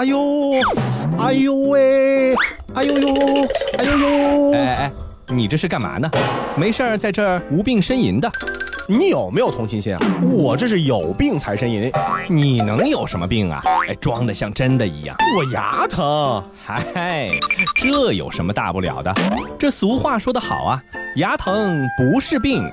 哎呦，哎呦喂，哎呦呦，哎呦呦！哎哎，你这是干嘛呢？没事儿在这儿无病呻吟的。你有没有同情心啊？我这是有病才呻吟。你能有什么病啊？哎，装的像真的一样。我牙疼。嗨，这有什么大不了的？这俗话说得好啊，牙疼不是病，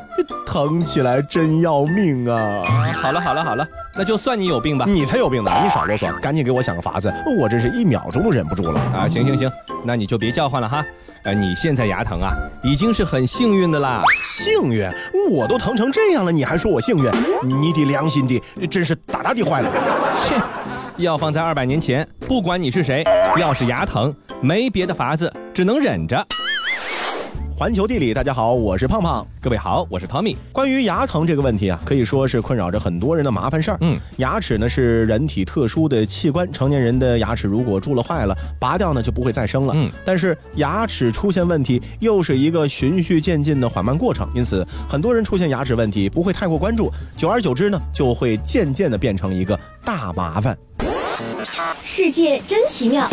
疼起来真要命啊！好了好了好了，那就算你有病吧。你才有病呢！你少啰嗦，赶紧给我想个法子，我这是一秒钟都忍不住了啊！行行行，那你就别叫唤了哈。呃，你现在牙疼啊，已经是很幸运的啦。幸运？我都疼成这样了，你还说我幸运？你的良心的，真是大大的坏了。切！要放在二百年前，不管你是谁，要是牙疼，没别的法子，只能忍着。环球地理，大家好，我是胖胖。各位好，我是 Tommy。关于牙疼这个问题啊，可以说是困扰着很多人的麻烦事儿。嗯，牙齿呢是人体特殊的器官，成年人的牙齿如果蛀了坏了，拔掉呢就不会再生了。嗯，但是牙齿出现问题又是一个循序渐进的缓慢过程，因此很多人出现牙齿问题不会太过关注，久而久之呢就会渐渐的变成一个大麻烦。世界真奇妙。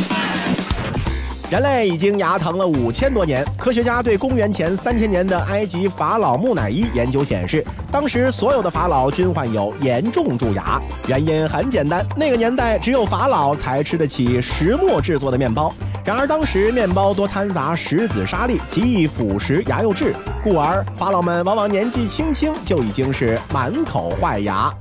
人类已经牙疼了五千多年。科学家对公元前三千年的埃及法老木乃伊研究显示，当时所有的法老均患有严重蛀牙。原因很简单，那个年代只有法老才吃得起石磨制作的面包。然而当时面包多掺杂石子沙粒，极易腐蚀牙釉质，故而法老们往往年纪轻轻就已经是满口坏牙。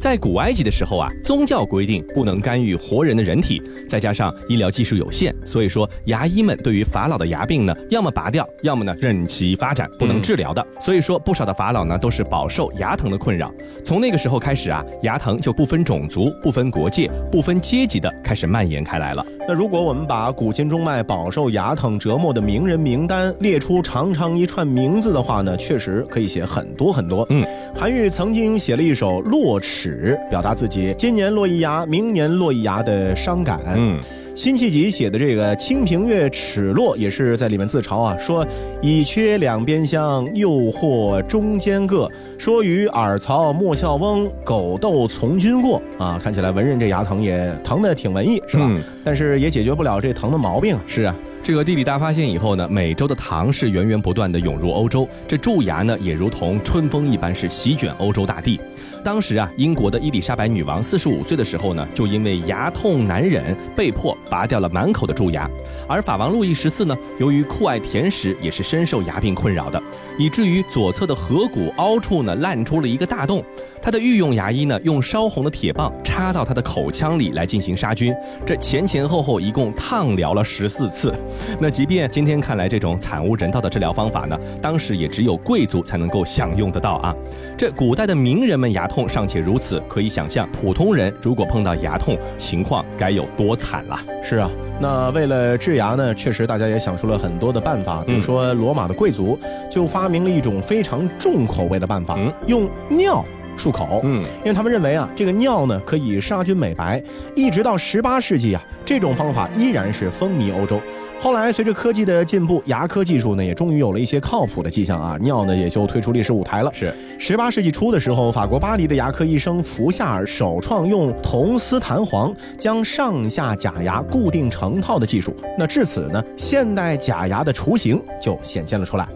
在古埃及的时候啊，宗教规定不能干预活人的人体，再加上医疗技术有限，所以说牙医们对于法老的牙病呢，要么拔掉，要么呢任其发展，不能治疗的。所以说不少的法老呢都是饱受牙疼的困扰。从那个时候开始啊，牙疼就不分种族、不分国界、不分阶级的开始蔓延开来了。那如果我们把古今中外饱受牙疼折磨的名人名单列出长长一串名字的话呢，确实可以写很多很多。嗯，韩愈曾经写了一首《落齿》。表达自己今年落一牙，明年落一牙的伤感。嗯，辛弃疾写的这个《清平乐·齿落》也是在里面自嘲啊，说已缺两边香，又或中间各。说与耳曹莫笑翁，狗斗从军过。啊，看起来文人这牙疼也疼的挺文艺，是吧？但是也解决不了这疼的毛病。是啊。这个地理大发现以后呢，美洲的糖是源源不断的涌入欧洲，这蛀牙呢也如同春风一般是席卷欧洲大地。当时啊，英国的伊丽莎白女王四十五岁的时候呢，就因为牙痛难忍，被迫拔掉了满口的蛀牙。而法王路易十四呢，由于酷爱甜食，也是深受牙病困扰的，以至于左侧的颌骨凹处呢烂出了一个大洞。他的御用牙医呢，用烧红的铁棒插到他的口腔里来进行杀菌，这前前后后一共烫疗了十四次。那即便今天看来这种惨无人道的治疗方法呢，当时也只有贵族才能够享用得到啊。这古代的名人们牙痛尚且如此，可以想象普通人如果碰到牙痛，情况该有多惨了。是啊，那为了治牙呢，确实大家也想出了很多的办法，比如说罗马的贵族就发明了一种非常重口味的办法，用尿。漱口，嗯，因为他们认为啊，这个尿呢可以杀菌美白，一直到十八世纪啊，这种方法依然是风靡欧洲。后来随着科技的进步，牙科技术呢也终于有了一些靠谱的迹象啊，尿呢也就退出历史舞台了。是十八世纪初的时候，法国巴黎的牙科医生福夏尔首创用铜丝弹簧将上下假牙固定成套的技术。那至此呢，现代假牙的雏形就显现了出来。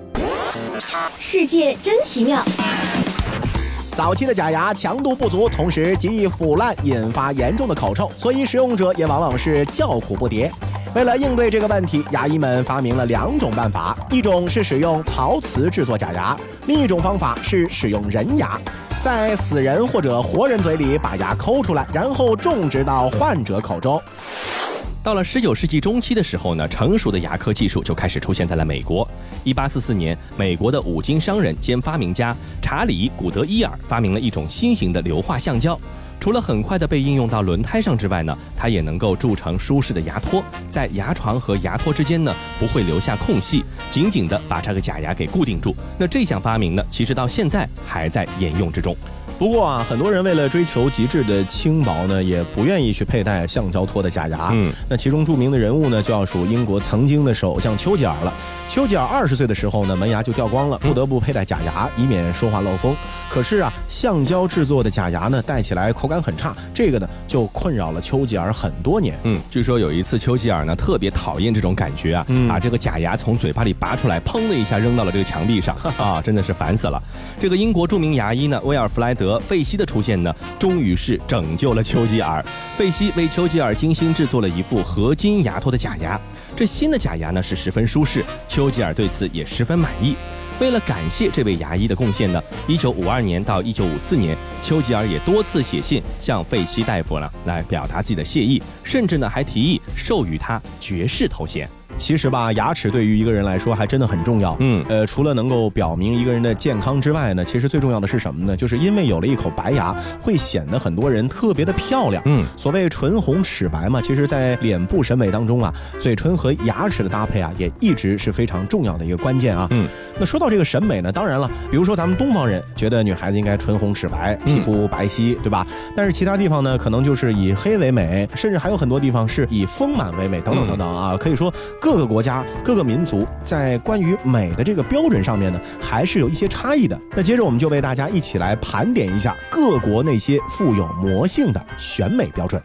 世界真奇妙。早期的假牙强度不足，同时极易腐烂，引发严重的口臭，所以使用者也往往是叫苦不迭。为了应对这个问题，牙医们发明了两种办法：一种是使用陶瓷制作假牙，另一种方法是使用人牙，在死人或者活人嘴里把牙抠出来，然后种植到患者口中。到了十九世纪中期的时候呢，成熟的牙科技术就开始出现在了美国。一八四四年，美国的五金商人兼发明家查理·古德伊尔发明了一种新型的硫化橡胶，除了很快的被应用到轮胎上之外呢，它也能够铸成舒适的牙托，在牙床和牙托之间呢不会留下空隙，紧紧的把这个假牙给固定住。那这项发明呢，其实到现在还在沿用之中。不过啊，很多人为了追求极致的轻薄呢，也不愿意去佩戴橡胶托的假牙。嗯，那其中著名的人物呢，就要数英国曾经的首相丘吉尔了。丘吉尔二十岁的时候呢，门牙就掉光了，不得不佩戴假牙，以免说话漏风。可是啊，橡胶制作的假牙呢，戴起来口感很差，这个呢就困扰了丘吉尔很多年。嗯，据说有一次丘吉尔呢特别讨厌这种感觉啊，把这个假牙从嘴巴里拔出来，砰的一下扔到了这个墙壁上 啊，真的是烦死了。这个英国著名牙医呢威尔弗莱德费希的出现呢，终于是拯救了丘吉尔。费希为丘吉尔精心制作了一副合金牙托的假牙，这新的假牙呢是十分舒适，丘吉尔对此也十分满意。为了感谢这位牙医的贡献呢，一九五二年到一九五四年，丘吉尔也多次写信向费希大夫呢来表达自己的谢意，甚至呢还提议授予他爵士头衔。其实吧，牙齿对于一个人来说还真的很重要。嗯，呃，除了能够表明一个人的健康之外呢，其实最重要的是什么呢？就是因为有了一口白牙，会显得很多人特别的漂亮。嗯，所谓唇红齿白嘛，其实在脸部审美当中啊，嘴唇和牙齿的搭配啊，也一直是非常重要的一个关键啊。嗯，那说到这个审美呢，当然了，比如说咱们东方人觉得女孩子应该唇红齿白，皮肤白皙，对吧？但是其他地方呢，可能就是以黑为美，甚至还有很多地方是以丰满为美，等等等等啊，可以说。各个国家、各个民族在关于美的这个标准上面呢，还是有一些差异的。那接着我们就为大家一起来盘点一下各国那些富有魔性的选美标准。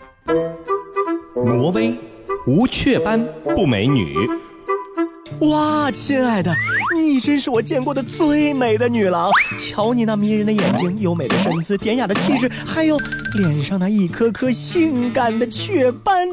挪威无雀斑不美女。哇，亲爱的，你真是我见过的最美的女郎。瞧你那迷人的眼睛、优美的身姿、典雅的气质，还有脸上那一颗颗性感的雀斑。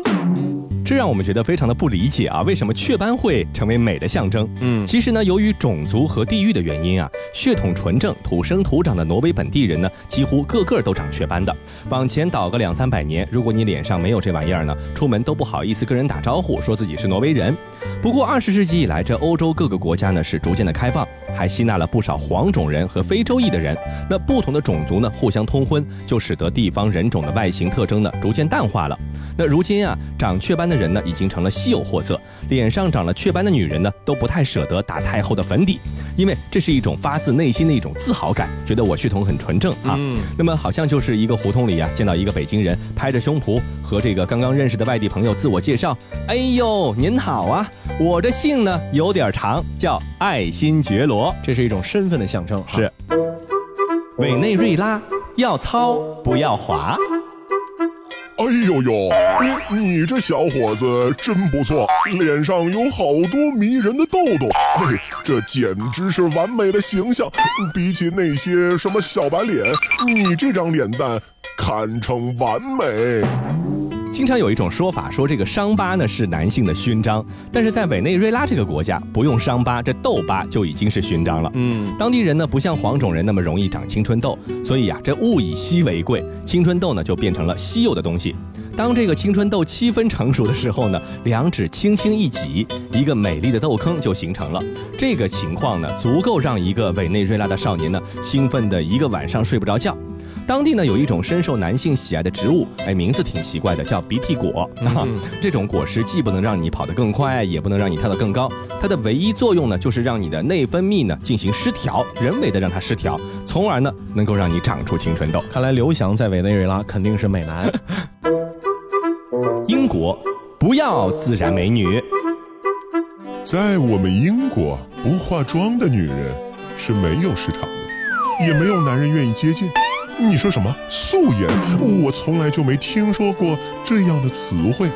这让我们觉得非常的不理解啊，为什么雀斑会成为美的象征？嗯，其实呢，由于种族和地域的原因啊，血统纯正、土生土长的挪威本地人呢，几乎个个都长雀斑的。往前倒个两三百年，如果你脸上没有这玩意儿呢，出门都不好意思跟人打招呼，说自己是挪威人。不过二十世纪以来，这欧洲各个国家呢是逐渐的开放，还吸纳了不少黄种人和非洲裔的人。那不同的种族呢互相通婚，就使得地方人种的外形特征呢逐渐淡化了。那如今啊，长雀斑的人呢，已经成了稀有货色。脸上长了雀斑的女人呢，都不太舍得打太厚的粉底，因为这是一种发自内心的一种自豪感，觉得我血统很纯正啊。那么好像就是一个胡同里啊，见到一个北京人，拍着胸脯和这个刚刚认识的外地朋友自我介绍：“哎呦，您好啊，我这姓呢有点长，叫爱新觉罗。”这是一种身份的象征。是。委内瑞拉要糙不要滑。哎呦呦，你你这小伙子真不错，脸上有好多迷人的痘痘，嘿，这简直是完美的形象。比起那些什么小白脸，你这张脸蛋堪称完美。经常有一种说法，说这个伤疤呢是男性的勋章，但是在委内瑞拉这个国家，不用伤疤，这痘疤就已经是勋章了。嗯，当地人呢不像黄种人那么容易长青春痘，所以啊，这物以稀为贵，青春痘呢就变成了稀有的东西。当这个青春痘七分成熟的时候呢，两指轻轻一挤，一个美丽的痘坑就形成了。这个情况呢，足够让一个委内瑞拉的少年呢兴奋的一个晚上睡不着觉。当地呢有一种深受男性喜爱的植物，哎，名字挺奇怪的，叫鼻涕果。这种果实既不能让你跑得更快，也不能让你跳得更高，它的唯一作用呢，就是让你的内分泌呢进行失调，人为的让它失调，从而呢能够让你长出青春痘。看来刘翔在委内瑞拉肯定是美男。英国不要自然美女，在我们英国，不化妆的女人是没有市场的，也没有男人愿意接近。你说什么素颜？我从来就没听说过这样的词汇。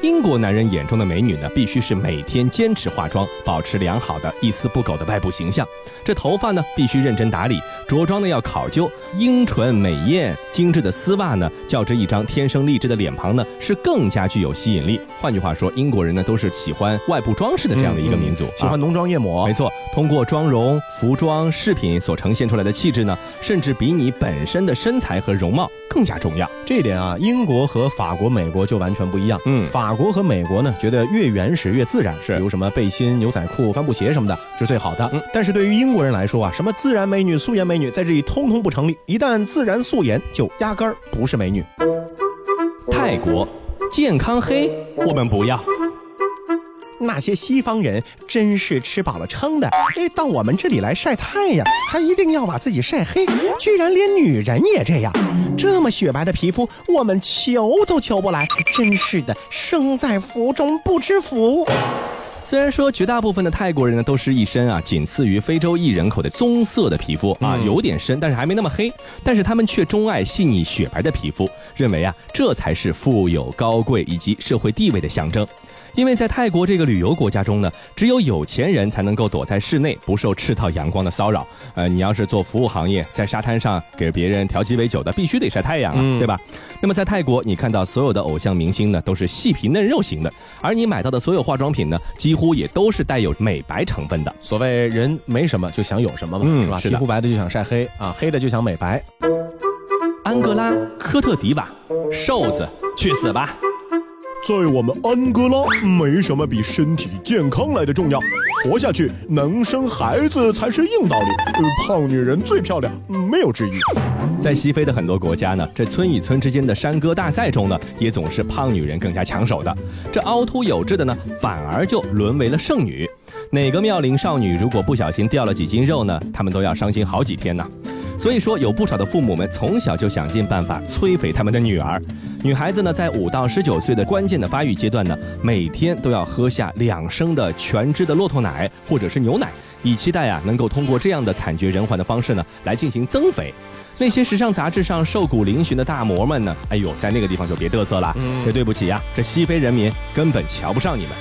英国男人眼中的美女呢，必须是每天坚持化妆，保持良好的一丝不苟的外部形象。这头发呢，必须认真打理，着装呢要考究，英纯美艳，精致的丝袜呢，较之一张天生丽质的脸庞呢，是更加具有吸引力。换句话说，英国人呢都是喜欢外部装饰的这样的一个民族，喜欢浓妆艳抹。没错，通过妆容、服装、饰品所呈现出来的气质呢，甚至比你本身的身材和容貌更加重要。这一点啊，英国和法国、美国就完全不一样。嗯，法国和美国呢，觉得越原始越自然，是，比如什么背心、牛仔裤、帆布鞋什么的，是最好的。嗯，但是对于英国人来说啊，什么自然美女、素颜美女，在这里通通不成立。一旦自然素颜，就压根儿不是美女。泰国。健康黑，我们不要。那些西方人真是吃饱了撑的，哎，到我们这里来晒太阳，还一定要把自己晒黑，居然连女人也这样。这么雪白的皮肤，我们求都求不来，真是的，生在福中不知福。虽然说绝大部分的泰国人呢都是一身啊仅次于非洲裔人口的棕色的皮肤啊，有点深，但是还没那么黑，但是他们却钟爱细腻雪白的皮肤，认为啊这才是富有、高贵以及社会地位的象征。因为在泰国这个旅游国家中呢，只有有钱人才能够躲在室内，不受赤道阳光的骚扰。呃，你要是做服务行业，在沙滩上给别人调鸡尾酒的，必须得晒太阳啊，对吧？那么在泰国，你看到所有的偶像明星呢，都是细皮嫩肉型的，而你买到的所有化妆品呢，几乎也都是带有美白成分的。所谓人没什么就想有什么嘛，是吧？皮肤白的就想晒黑啊，黑的就想美白。安哥拉科特迪瓦，瘦子去死吧！在我们安哥拉，没什么比身体健康来的重要。活下去，能生孩子才是硬道理。呃，胖女人最漂亮，没有之一。在西非的很多国家呢，这村与村之间的山歌大赛中呢，也总是胖女人更加抢手的。这凹凸有致的呢，反而就沦为了剩女。哪个妙龄少女如果不小心掉了几斤肉呢，她们都要伤心好几天呢。所以说，有不少的父母们从小就想尽办法摧毁他们的女儿。女孩子呢，在五到十九岁的关键的发育阶段呢，每天都要喝下两升的全脂的骆驼奶或者是牛奶，以期待啊能够通过这样的惨绝人寰的方式呢来进行增肥。那些时尚杂志上瘦骨嶙峋的大模们呢，哎呦，在那个地方就别嘚瑟了。这对不起呀，这西非人民根本瞧不上你们。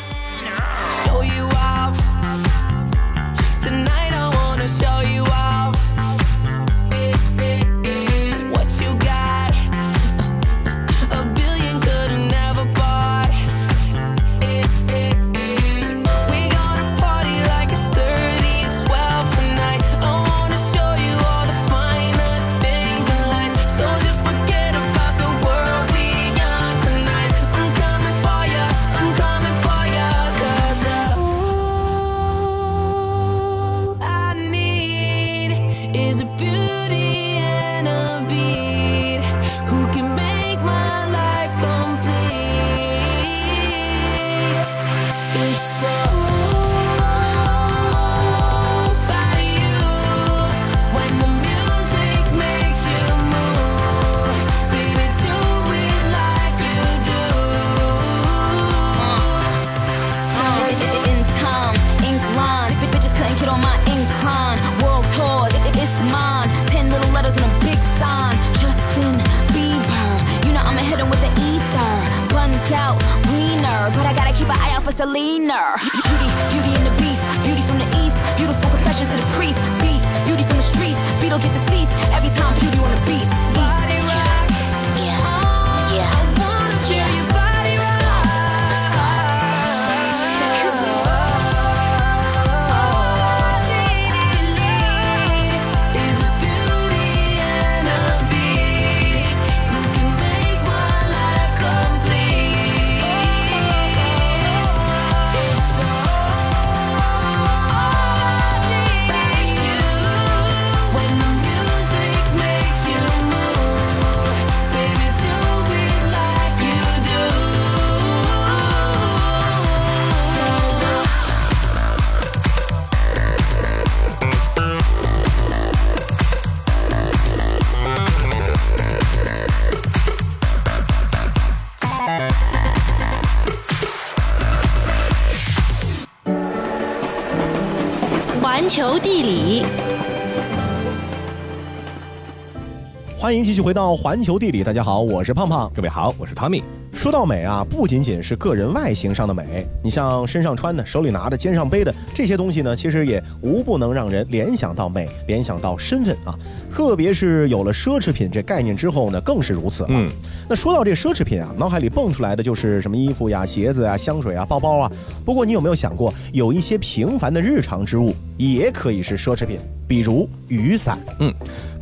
欢迎继续回到环球地理。大家好，我是胖胖。各位好，我是 Tommy。说到美啊，不仅仅是个人外形上的美，你像身上穿的、手里拿的、肩上背的这些东西呢，其实也无不能让人联想到美，联想到身份啊。特别是有了奢侈品这概念之后呢，更是如此了。嗯，那说到这奢侈品啊，脑海里蹦出来的就是什么衣服呀、鞋子呀、香水啊、包包啊。不过你有没有想过，有一些平凡的日常之物也可以是奢侈品，比如雨伞。嗯，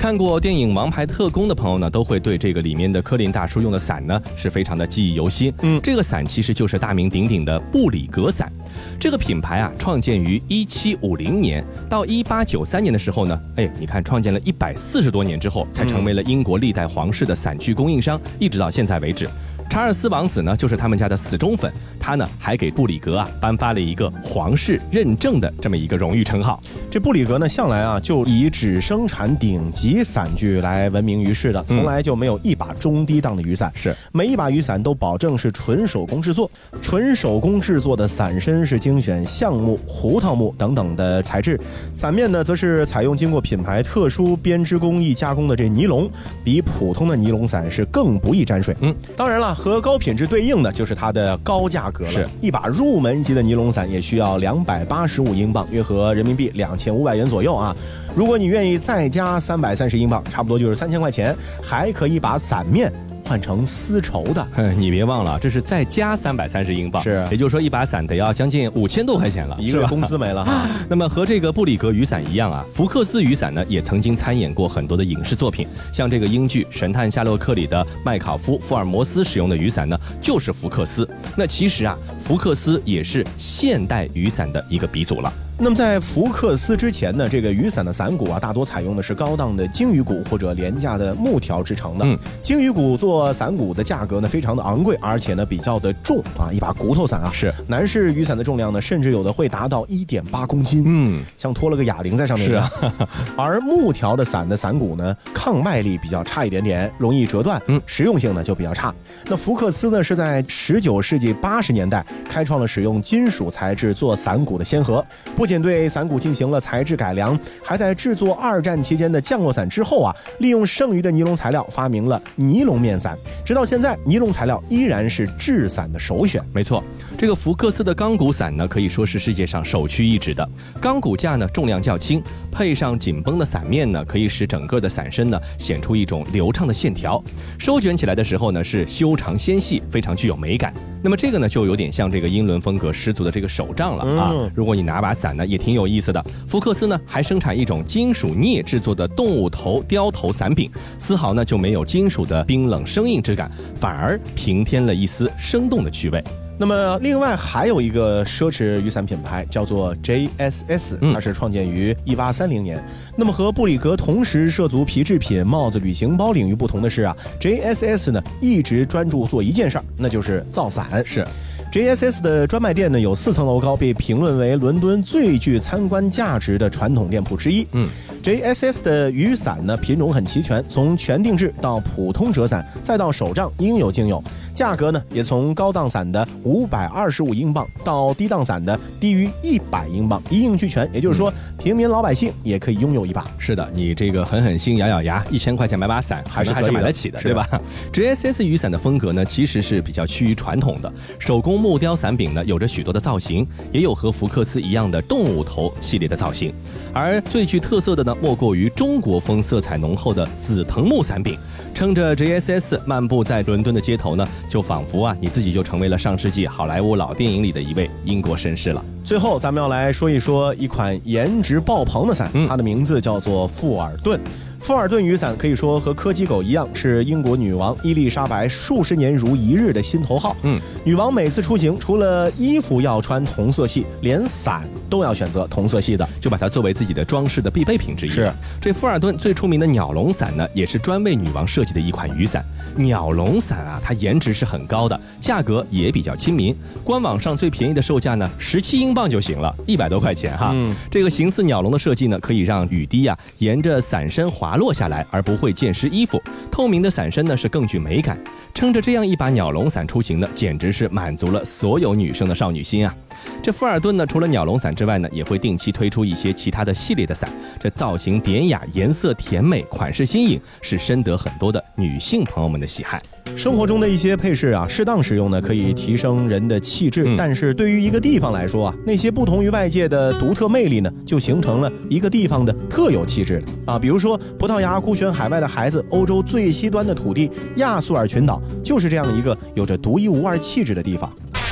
看过电影《王牌特工》的朋友呢，都会对这个里面的科林大叔用的伞呢，是非常的记忆犹新。嗯这个伞其实就是大名鼎鼎的布里格伞。这个品牌啊，创建于一七五零年，到一八九三年的时候呢，哎，你看创建了一百四十多年之后，才成为了英国历代皇室的伞具供应商，一直到现在为止。查尔斯王子呢，就是他们家的死忠粉，他呢还给布里格啊颁发了一个皇室认证的这么一个荣誉称号。这布里格呢，向来啊就以只生产顶级伞具来闻名于世的，从来就没有一把中低档的雨伞。是每一把雨伞都保证是纯手工制作，纯手工制作的伞身是精选橡木、胡桃木等等的材质，伞面呢则是采用经过品牌特殊编织工艺加工的这尼龙，比普通的尼龙伞是更不易沾水。嗯，当然了，和高品质对应的就是它的高价格了。是一把入门级的尼龙伞也需要两百八十五英镑，约合人民币两千五百元左右啊。如果你愿意再加三百三十英镑，差不多就是三千块钱，还可以把伞面换成丝绸的。哼，你别忘了，这是再加三百三十英镑，是也就是说一把伞得要将近五千多块钱了，一个月工资没了哈。那么和这个布里格雨伞一样啊，福克斯雨伞呢也曾经参演过很多的影视作品，像这个英剧《神探夏洛克》里的麦考夫·福尔摩斯使用的雨伞呢，就是福克斯。那其实啊，福克斯也是现代雨伞的一个鼻祖了。那么在福克斯之前呢，这个雨伞的伞骨啊，大多采用的是高档的鲸鱼骨或者廉价的木条制成的。嗯，鲸鱼骨做伞骨的价格呢非常的昂贵，而且呢比较的重啊，一把骨头伞啊。是男士雨伞的重量呢，甚至有的会达到一点八公斤。嗯，像拖了个哑铃在上面一样。而木条的伞的伞骨呢，抗外力比较差一点点，容易折断，嗯实用性呢就比较差。那福克斯呢是在十九世纪八十年代开创了使用金属材质做伞骨的先河，不不仅对伞骨进行了材质改良，还在制作二战期间的降落伞之后啊，利用剩余的尼龙材料发明了尼龙面伞。直到现在，尼龙材料依然是制伞的首选。没错，这个福克斯的钢骨伞呢，可以说是世界上首屈一指的。钢骨架呢重量较轻，配上紧绷的伞面呢，可以使整个的伞身呢显出一种流畅的线条。收卷起来的时候呢是修长纤细，非常具有美感。那么这个呢就有点像这个英伦风格十足的这个手杖了啊。如果你拿把伞呢，也挺有意思的。福克斯呢还生产一种金属镍制作的动物头雕头伞柄，丝毫呢就没有金属的冰冷生硬之感，反而平添了一丝生动的趣味。那么，另外还有一个奢侈雨伞品牌叫做 JSS，嗯它是创建于一八三零年。那么和布里格同时涉足皮制品、帽子、旅行包领域不同的是啊，JSS 呢一直专注做一件事儿，那就是造伞。是。JSS 的专卖店呢有四层楼高，被评论为伦敦最具参观价值的传统店铺之一。嗯，JSS 的雨伞呢品种很齐全，从全定制到普通折伞，再到手杖，应有尽有。价格呢也从高档伞的五百二十五英镑到低档伞的低于一百英镑，一应俱全。也就是说，平民老百姓也可以拥有一把。是的，你这个狠狠心，咬咬牙，一千块钱买把伞，还是还是买得起的，对吧？JSS 雨伞的风格呢，其实是比较趋于传统的，手工木雕伞柄呢有着许多的造型，也有和福克斯一样的动物头系列的造型，而最具特色的呢，莫过于中国风色彩浓厚的紫藤木伞柄。撑着 JSS 漫步在伦敦的街头呢，就仿佛啊，你自己就成为了上世纪好莱坞老电影里的一位英国绅士了。最后，咱们要来说一说一款颜值爆棚的伞，嗯它的名字叫做富尔顿。富尔顿雨伞可以说和柯基狗一样，是英国女王伊丽莎白数十年如一日的心头好。嗯，女王每次出行，除了衣服要穿同色系，连伞都要选择同色系的。就把它作为自己的装饰的必备品之一。是这富尔顿最出名的鸟笼伞呢，也是专为女王设计的一款雨伞。鸟笼伞啊，它颜值是很高的，价格也比较亲民。官网上最便宜的售价呢，十七英镑就行了，一百多块钱哈。嗯这个形似鸟笼的设计呢，可以让雨滴啊沿着伞身滑落下来，而不会溅湿衣服。透明的伞身呢是更具美感。撑着这样一把鸟笼伞出行呢，简直是满足了所有女生的少女心啊！这富尔顿呢，除了鸟笼伞之外呢，也会定期推出一些其他的系列的伞。这造型典雅，颜色甜美，款式新颖，是深得很多的女性朋友们的喜爱。生活中的一些配饰啊，适当使用呢，可以提升人的气质。嗯但是对于一个地方来说啊，那些不同于外界的独特魅力呢，就形成了一个地方的特有气质了啊。比如说，葡萄牙孤悬海外的孩子，欧洲最西端的土地亚速尔群岛，就是这样一个有着独一无二气质的地方。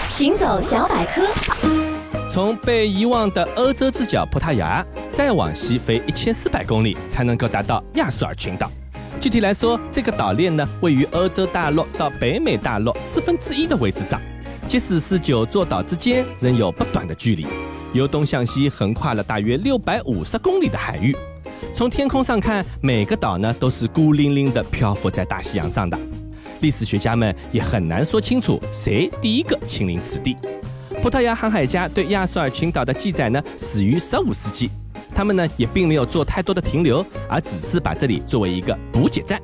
行走小百科，从被遗忘的欧洲之角葡萄牙，再往西飞一千四百公里，才能够达到亚速尔群岛。具体来说，这个岛链呢，位于欧洲大陆到北美大陆四分之一的位置上，即使是九座岛之间仍有不短的距离，由东向西横跨了大约六百五十公里的海域。从天空上看，每个岛呢都是孤零零地漂浮在大西洋上的。历史学家们也很难说清楚谁第一个亲临此地。葡萄牙航海家对亚速尔群岛的记载呢，始于十五世纪。他们呢也并没有做太多的停留，而只是把这里作为一个补给站。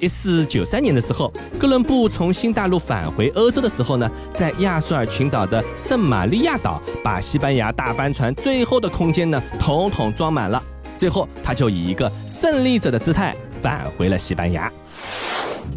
一四九三年的时候，哥伦布从新大陆返回欧洲的时候呢，在亚速尔群岛的圣玛利亚岛，把西班牙大帆船最后的空间呢，统统装满了。最后，他就以一个胜利者的姿态返回了西班牙。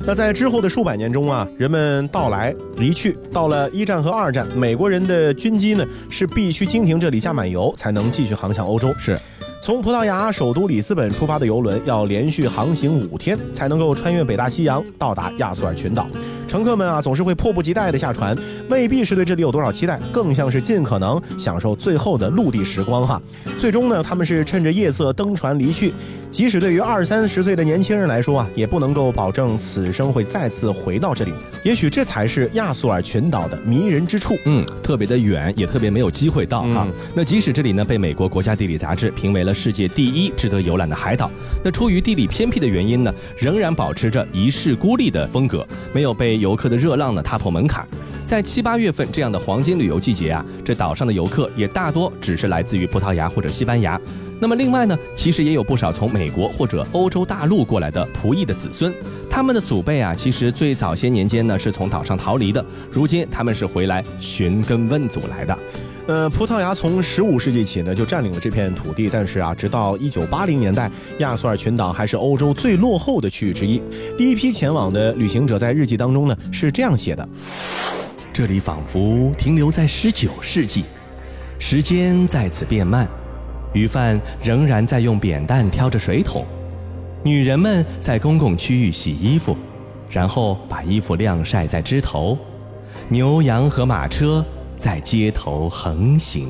那在之后的数百年中啊，人们到来离去，到了一战和二战，美国人的军机呢是必须经停这里加满油，才能继续航向欧洲。是。从葡萄牙首都里斯本出发的游轮要连续航行五天，才能够穿越北大西洋到达亚速尔群岛。乘客们啊，总是会迫不及待地下船，未必是对这里有多少期待，更像是尽可能享受最后的陆地时光哈。最终呢，他们是趁着夜色登船离去。即使对于二三十岁的年轻人来说啊，也不能够保证此生会再次回到这里。也许这才是亚速尔群岛的迷人之处。嗯，特别的远，也特别没有机会到啊。那即使这里呢被美国国家地理杂志评为了世界第一值得游览的海岛，那出于地理偏僻的原因呢，仍然保持着一世孤立的风格，没有被游客的热浪呢踏破门槛。在七八月份这样的黄金旅游季节啊，这岛上的游客也大多只是来自于葡萄牙或者西班牙。那么另外呢，其实也有不少从美国或者欧洲大陆过来的仆役的子孙，他们的祖辈啊，其实最早些年间呢是从岛上逃离的，如今他们是回来寻根问祖来的。呃，葡萄牙从十五世纪起呢就占领了这片土地，但是啊，直到一九八零年代，亚速尔群岛还是欧洲最落后的区域之一。第一批前往的旅行者在日记当中呢是这样写的：这里仿佛停留在十九世纪，时间在此变慢。鱼贩仍然在用扁担挑着水桶，女人们在公共区域洗衣服，然后把衣服晾晒在枝头。牛羊和马车在街头横行。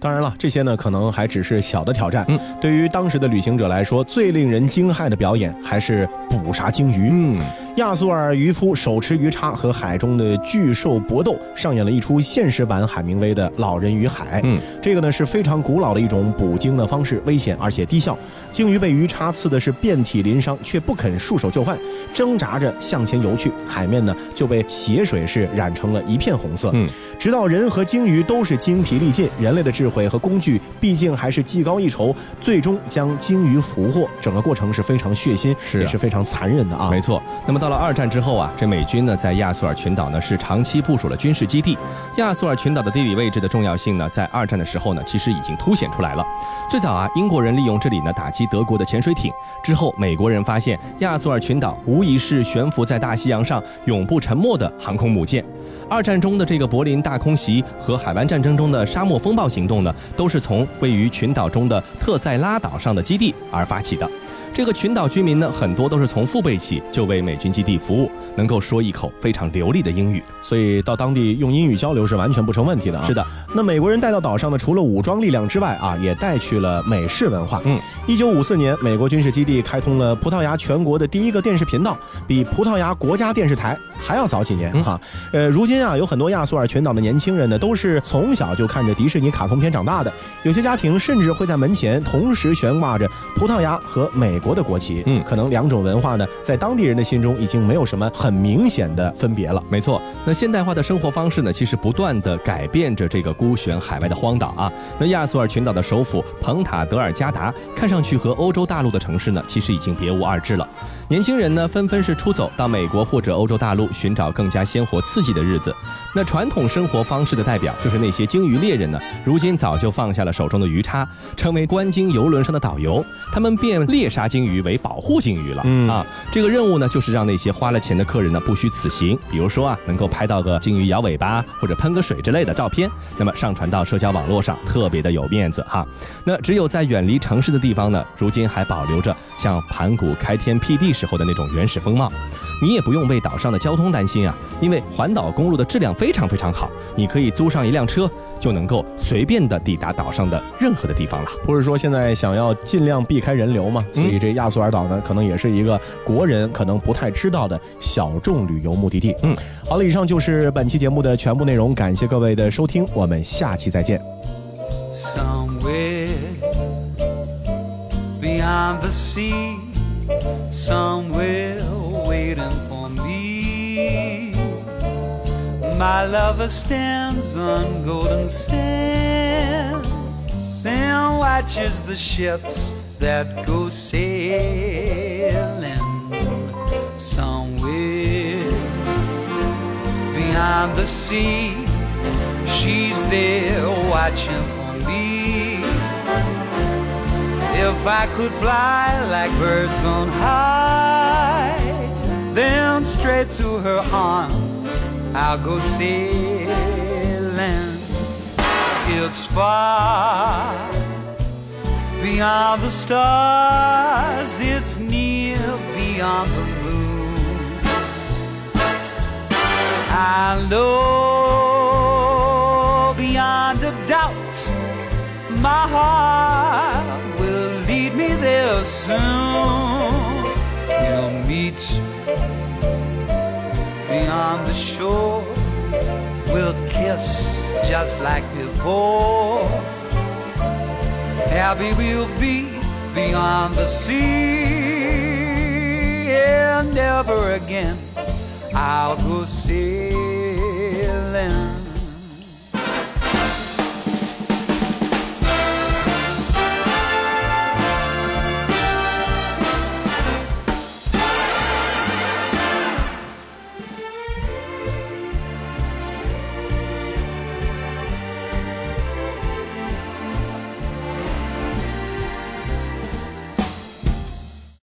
当然了，这些呢可能还只是小的挑战。嗯，对于当时的旅行者来说，最令人惊骇的表演还是捕杀鲸鱼。嗯。亚速尔渔夫手持鱼叉和海中的巨兽搏斗，上演了一出现实版海明威的《老人与海》。嗯，这个呢是非常古老的一种捕鲸的方式，危险而且低效。鲸鱼被鱼叉刺的是遍体鳞伤，却不肯束手就范，挣扎着向前游去。海面呢就被血水是染成了一片红色。嗯，直到人和鲸鱼都是精疲力尽，人类的智慧和工具毕竟还是技高一筹，最终将鲸鱼俘获。整个过程是非常血腥，也是非常残忍的啊。没错。那么到到了二战之后啊，这美军呢在亚速尔群岛呢是长期部署了军事基地。亚速尔群岛的地理位置的重要性呢，在二战的时候呢，其实已经凸显出来了。最早啊，英国人利用这里呢打击德国的潜水艇，之后美国人发现亚速尔群岛无疑是悬浮在大西洋上永不沉没的航空母舰。二战中的这个柏林大空袭和海湾战争中的沙漠风暴行动呢，都是从位于群岛中的特塞拉岛上的基地而发起的。这个群岛居民呢，很多都是从父辈起就为美军基地服务，能够说一口非常流利的英语，所以到当地用英语交流是完全不成问题的啊。是的，那美国人带到岛上呢，除了武装力量之外啊，也带去了美式文化。嗯，一九五四年，美国军事基地开通了葡萄牙全国的第一个电视频道，比葡萄牙国家电视台还要早几年哈。呃，如今啊，有很多亚速尔群岛的年轻人呢，都是从小就看着迪士尼卡通片长大的，有些家庭甚至会在门前同时悬挂着葡萄牙和美。国的国旗，嗯，可能两种文化呢，在当地人的心中已经没有什么很明显的分别了。没错，那现代化的生活方式呢，其实不断的改变着这个孤悬海外的荒岛啊。那亚速尔群岛的首府彭塔德尔加达，看上去和欧洲大陆的城市呢，其实已经别无二致了。年轻人呢，纷纷是出走到美国或者欧洲大陆，寻找更加鲜活刺激的日子。那传统生活方式的代表，就是那些鲸鱼猎人呢，如今早就放下了手中的鱼叉，成为观鲸游轮上的导游。他们变猎杀鲸鱼为保护鲸鱼了。嗯啊，这个任务呢，就是让那些花了钱的客人呢，不虚此行。比如说啊，能够拍到个鲸鱼摇尾巴或者喷个水之类的照片，那么上传到社交网络上，特别的有面子哈。那只有在远离城市的地方呢，如今还保留着像盘古开天辟地。时候的那种原始风貌，你也不用为岛上的交通担心啊，因为环岛公路的质量非常非常好，你可以租上一辆车，就能够随便的抵达岛上的任何的地方了。不是说现在想要尽量避开人流嘛，所以这亚速尔岛呢，可能也是一个国人可能不太知道的小众旅游目的地。嗯，好了，以上就是本期节目的全部内容，感谢各位的收听，我们下期再见。somewhere way waiting for me. My lover stands on golden sands and watches the ships that go sailing somewhere beyond the sea. She's there watching for me. If I could fly like birds on high, then straight to her arms I'll go sailing. It's far beyond the stars, it's near beyond the moon. I know beyond a doubt my heart will lead me there soon. Shore. We'll kiss just like before. Happy we'll be beyond the sea, and never again I'll go sailing.